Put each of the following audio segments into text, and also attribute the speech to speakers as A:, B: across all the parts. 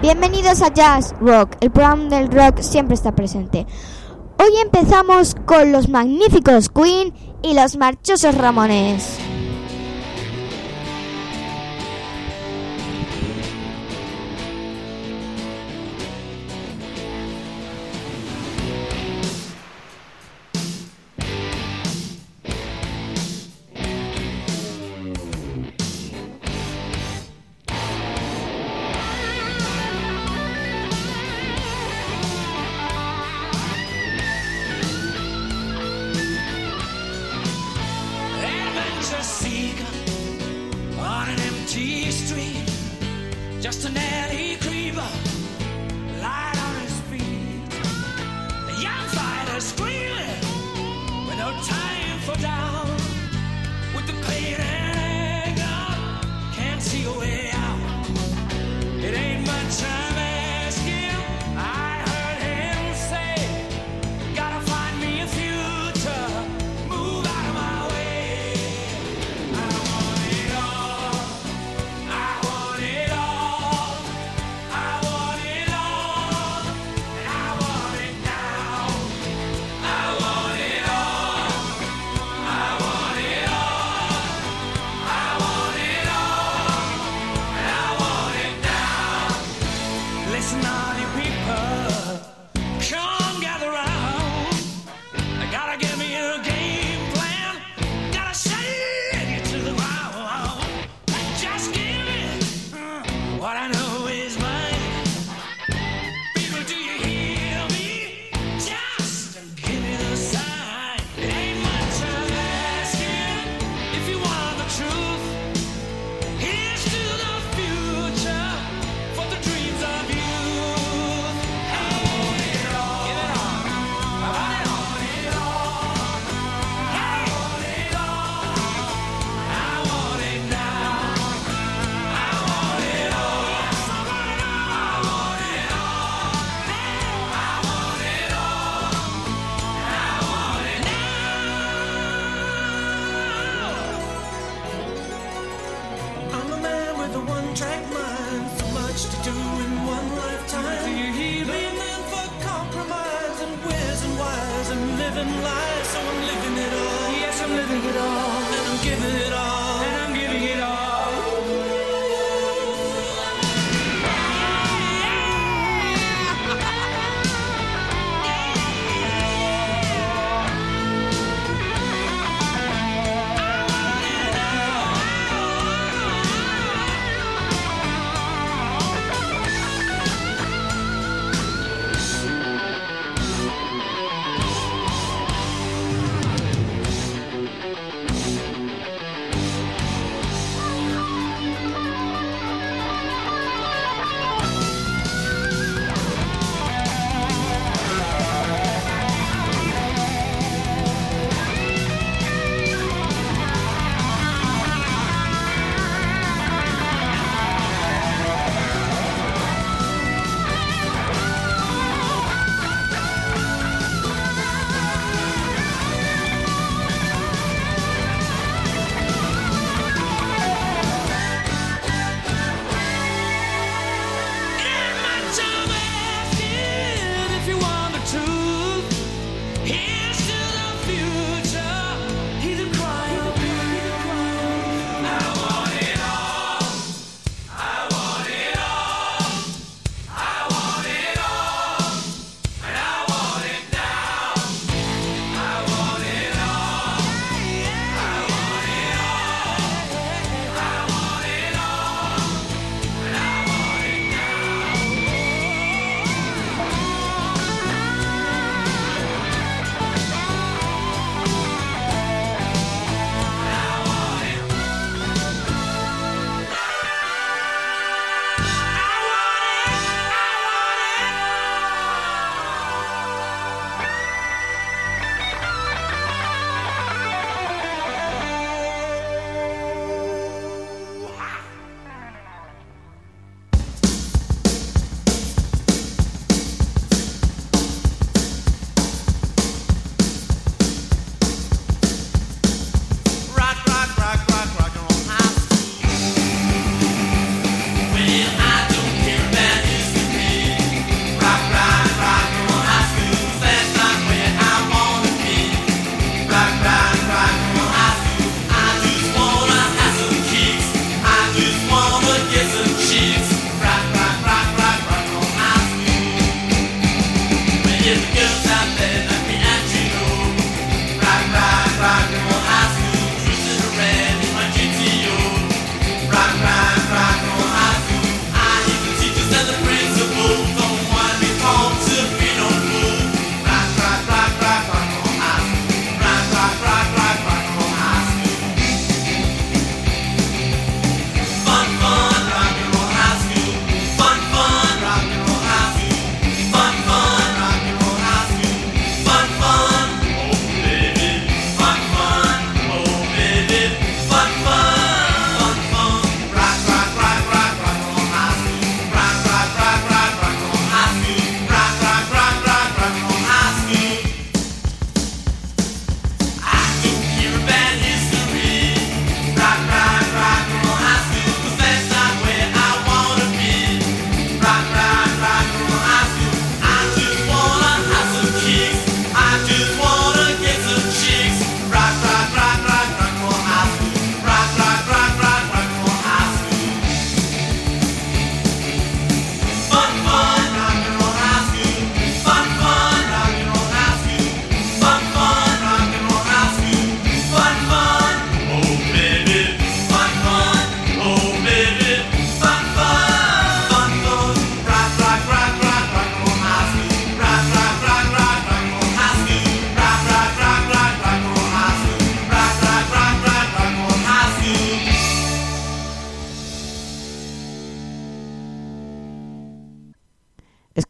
A: Bienvenidos a Jazz Rock, el programa del rock siempre está presente. Hoy empezamos con los magníficos Queen y los marchosos Ramones.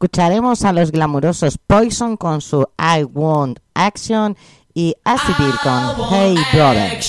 B: Escucharemos a los glamurosos Poison con su I Want Action y Acid con Hey Brother.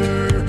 C: word.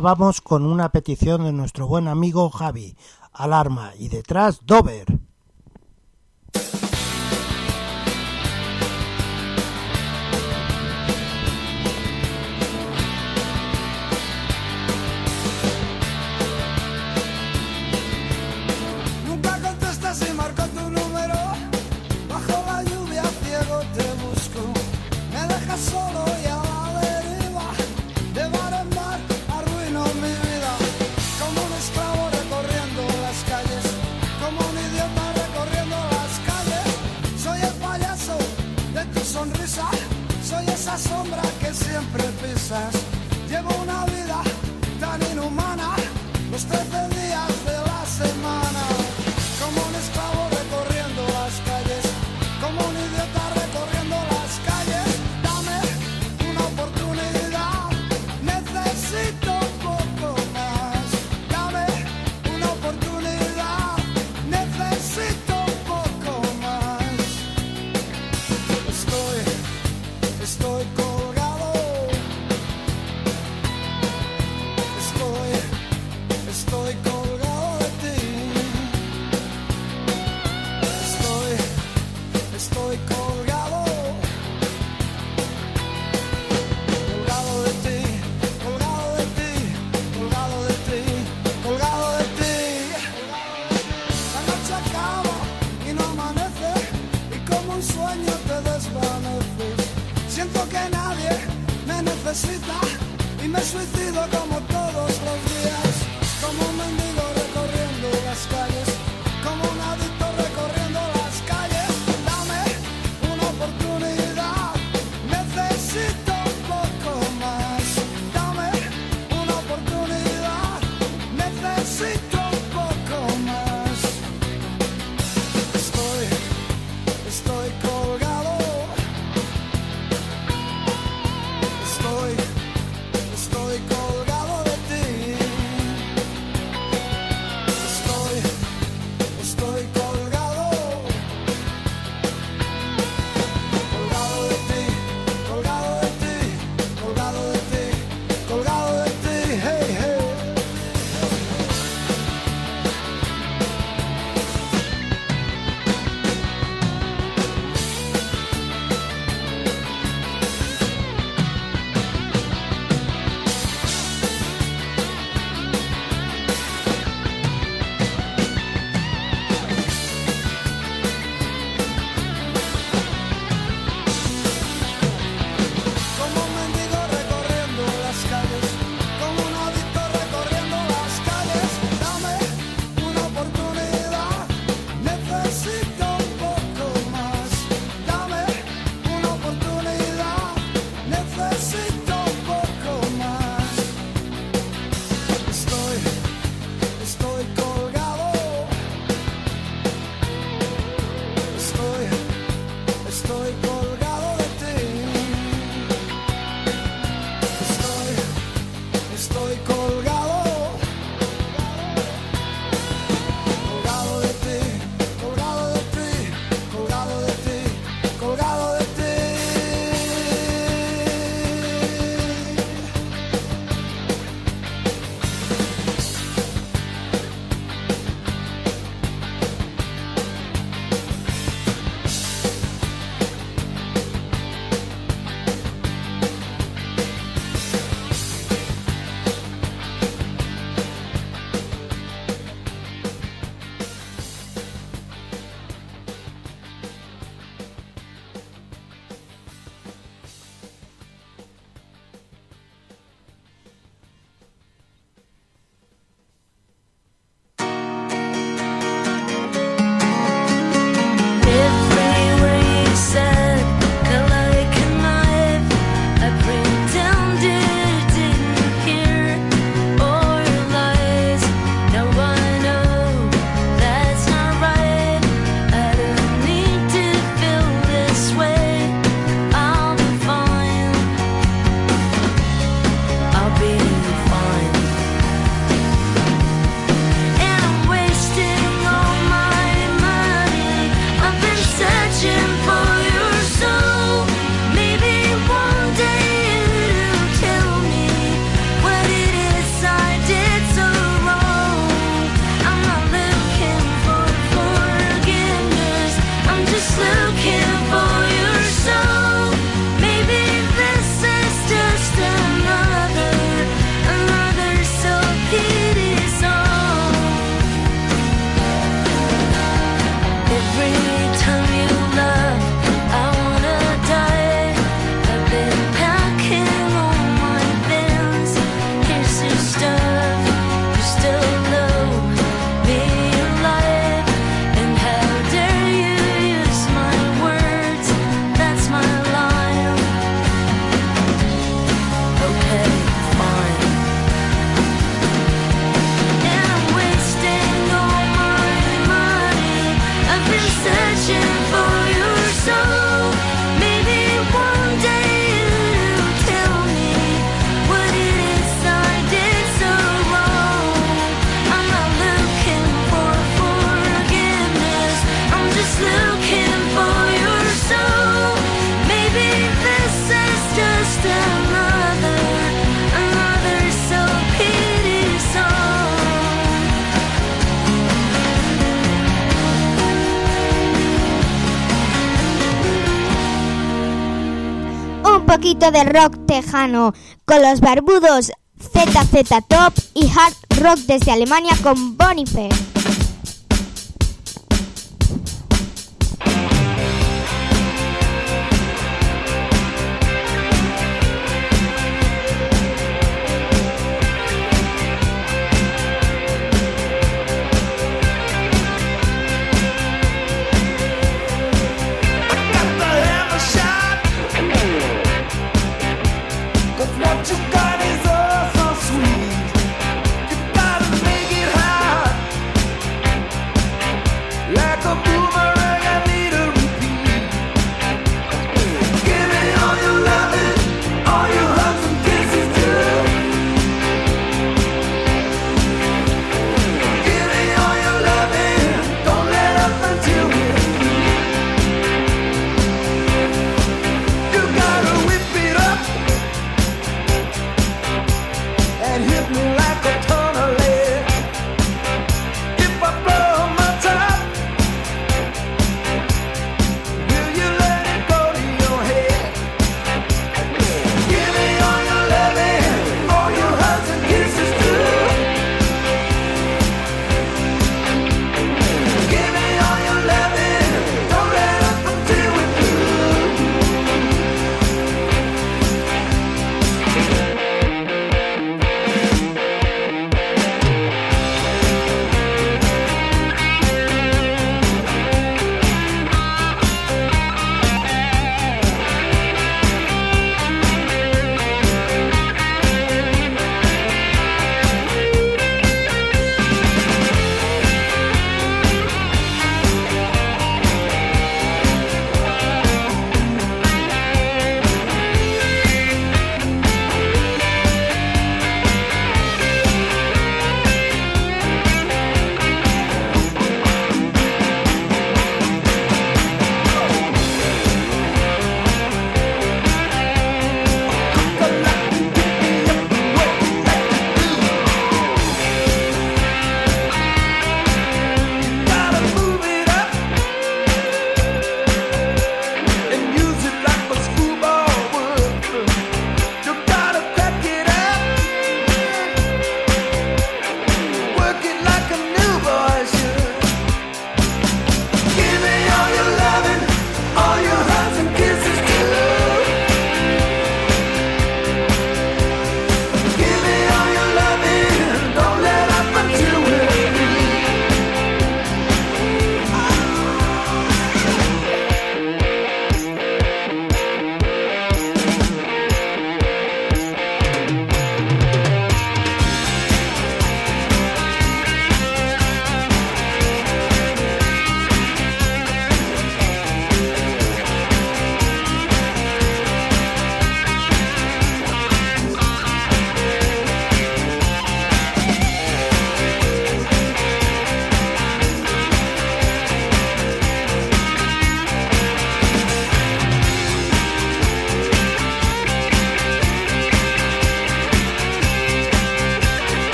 C: Vamos con una petición de nuestro buen amigo Javi. Alarma y detrás Dover.
D: Nunca contestas y marco tu número. Bajo la lluvia ciego te busco. Me dejas solo. Un
E: poquito de rock tejano con los barbudos ZZ Top y hard rock desde Alemania con Boniface.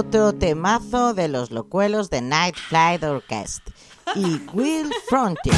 F: otro temazo de los locuelos de Night Flight Orchestra y Will Frontier.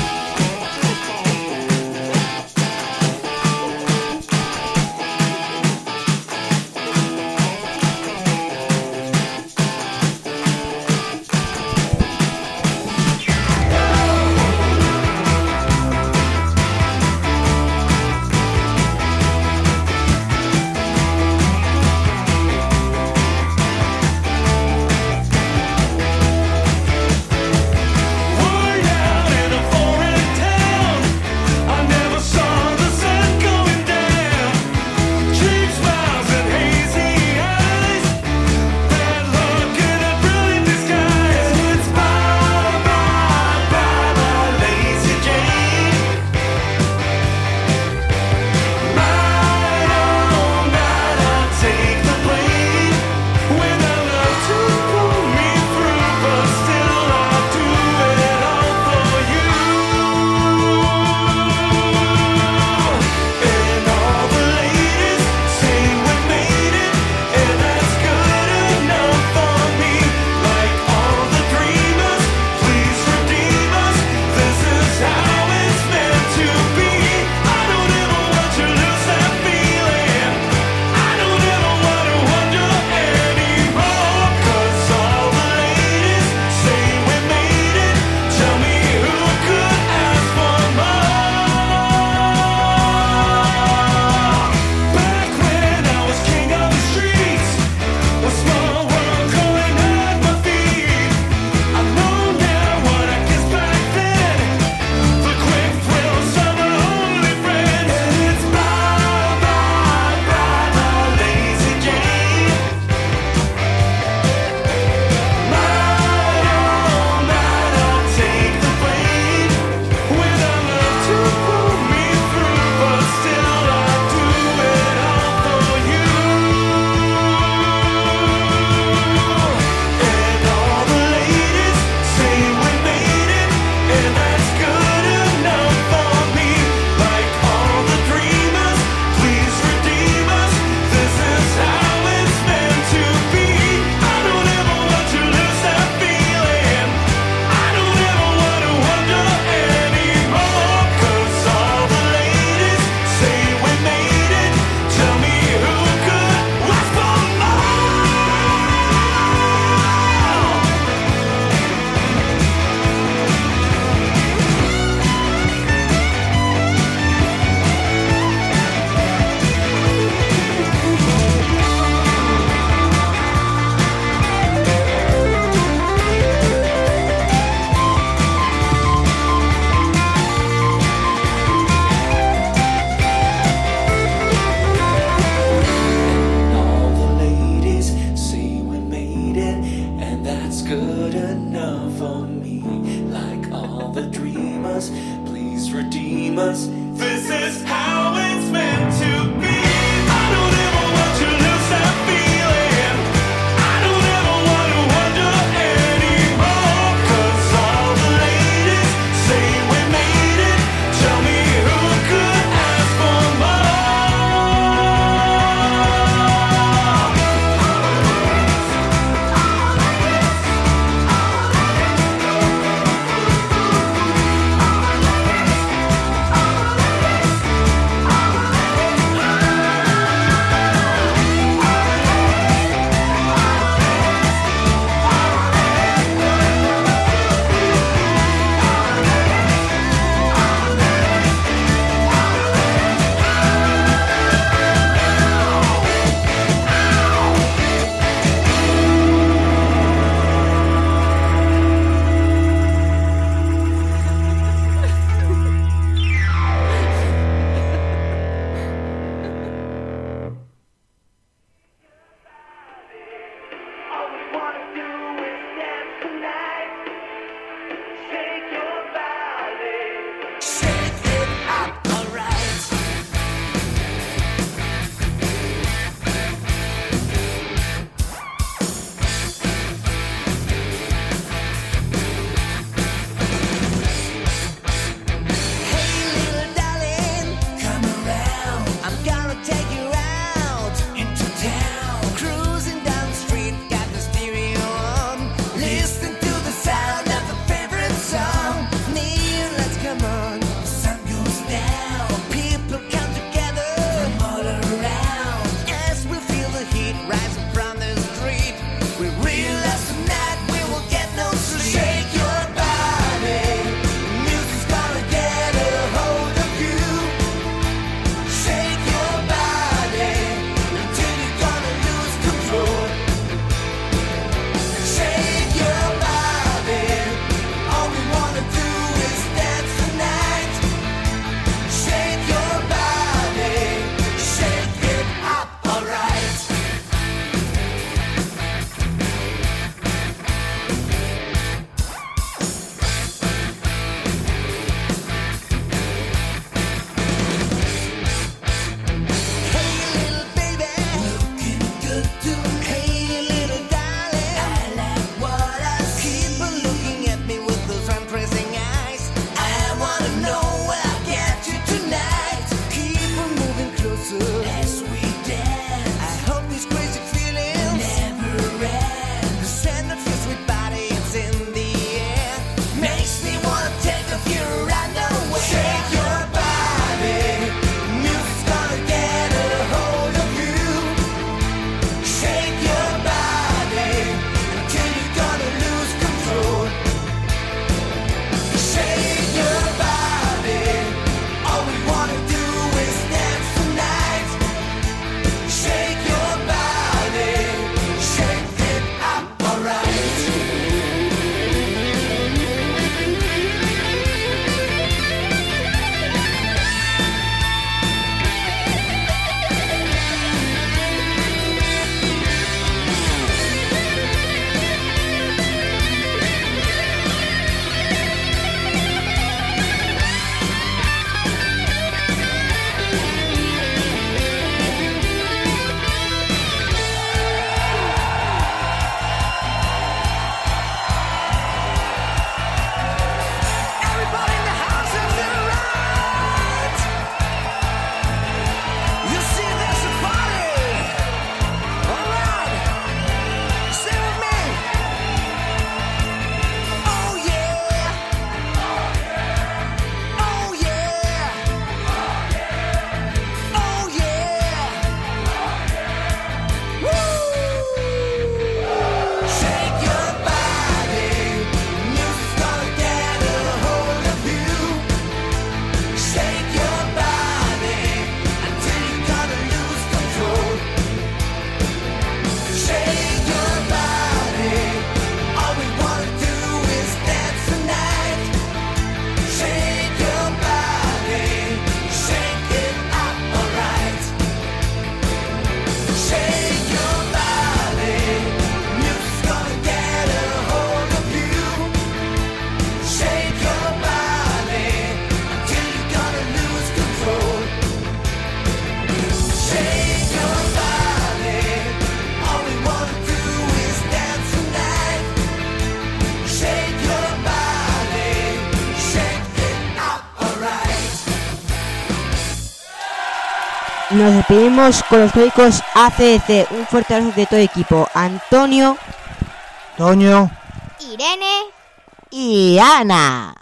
G: Nos despedimos con los médicos ACDC. Un fuerte abrazo de todo el equipo. Antonio
C: Toño.
A: Irene.
F: Y Ana.